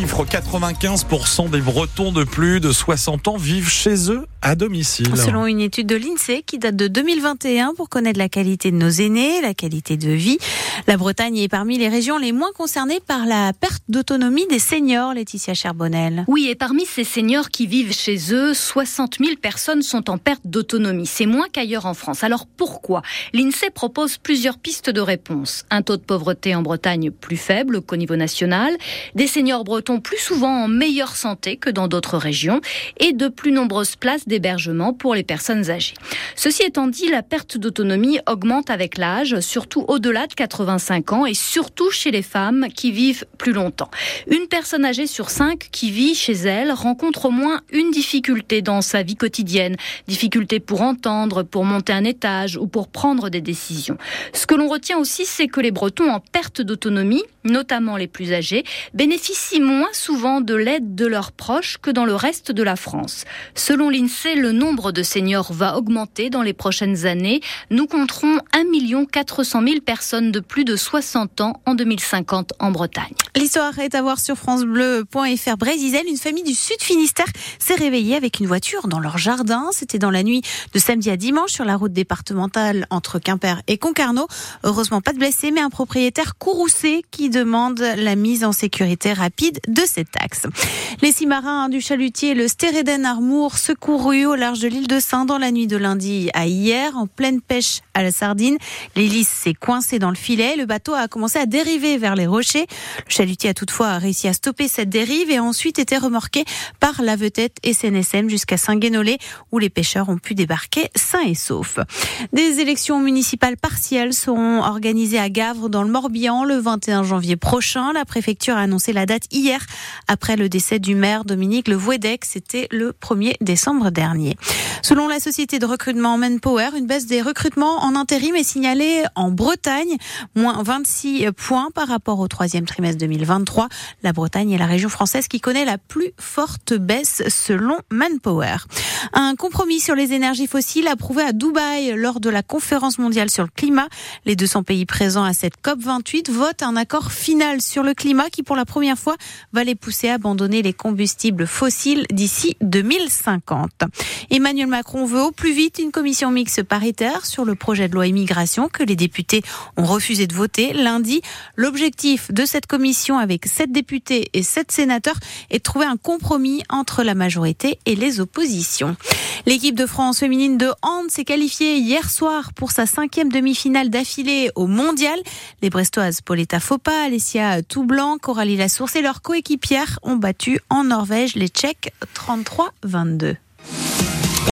chiffre, 95% des Bretons de plus de 60 ans vivent chez eux à domicile. Selon une étude de l'INSEE qui date de 2021 pour connaître la qualité de nos aînés, la qualité de vie, la Bretagne est parmi les régions les moins concernées par la perte d'autonomie des seniors, Laetitia Cherbonnel. Oui, et parmi ces seniors qui vivent chez eux, 60 000 personnes sont en perte d'autonomie. C'est moins qu'ailleurs en France. Alors pourquoi? L'INSEE propose plusieurs pistes de réponse. Un taux de pauvreté en Bretagne plus faible qu'au niveau national, des seniors bretons plus souvent en meilleure santé que dans d'autres régions et de plus nombreuses places d'hébergement pour les personnes âgées. Ceci étant dit, la perte d'autonomie augmente avec l'âge, surtout au-delà de 85 ans et surtout chez les femmes qui vivent plus longtemps. Une personne âgée sur cinq qui vit chez elle rencontre au moins une difficulté dans sa vie quotidienne, difficulté pour entendre, pour monter un étage ou pour prendre des décisions. Ce que l'on retient aussi, c'est que les Bretons en perte d'autonomie, notamment les plus âgés, bénéficient moins souvent de l'aide de leurs proches que dans le reste de la France. Selon l'INSEE, le nombre de seniors va augmenter dans les prochaines années. Nous compterons 1 400 000 personnes de plus de 60 ans en 2050 en Bretagne. L'histoire est à voir sur francebleu.fr. Brésil, une famille du Sud Finistère s'est réveillée avec une voiture dans leur jardin. C'était dans la nuit de samedi à dimanche sur la route départementale entre Quimper et Concarneau. Heureusement, pas de blessés, mais un propriétaire courroucé qui demande la mise en sécurité rapide de cet axe. Les six marins du chalutier, le Stéreden Armour, secourus au large de l'île de Saint dans la nuit de lundi à hier, en pleine pêche à la sardine. L'hélice s'est coincée dans le filet. Le bateau a commencé à dériver vers les rochers. Le chalutier a toutefois réussi à stopper cette dérive et a ensuite été remorqué par la vedette SNSM jusqu'à Saint-Guénolé où les pêcheurs ont pu débarquer sains et saufs. Des élections municipales partielles seront organisées à Gavre dans le Morbihan le 21 janvier prochain. La préfecture a annoncé la date hier après le décès du maire Dominique Le Vouedec. C'était le 1er décembre dernier. Selon la société de recrutement Manpower, une baisse des recrutements en intérim est signalée en Bretagne, moins 26 points par rapport au troisième trimestre 2023. La Bretagne est la région française qui connaît la plus forte baisse selon Manpower. Un compromis sur les énergies fossiles approuvé à Dubaï lors de la conférence mondiale sur le climat. Les 200 pays présents à cette COP28 votent un accord final sur le climat qui, pour la première fois, va les pousser à abandonner les combustibles fossiles d'ici 2050. Emmanuel Macron veut au plus vite une commission mixte paritaire sur le projet de loi immigration que les députés ont refusé de voter lundi. L'objectif de cette commission avec sept députés et sept sénateurs est de trouver un compromis entre la majorité et les oppositions. L'équipe de France féminine de hand s'est qualifiée hier soir pour sa cinquième demi-finale d'affilée au mondial. Les Brestoises Pauletta Fopa, Alessia Toublanc, Coralie Lassource et leurs coéquipières ont battu en Norvège les Tchèques 33-22.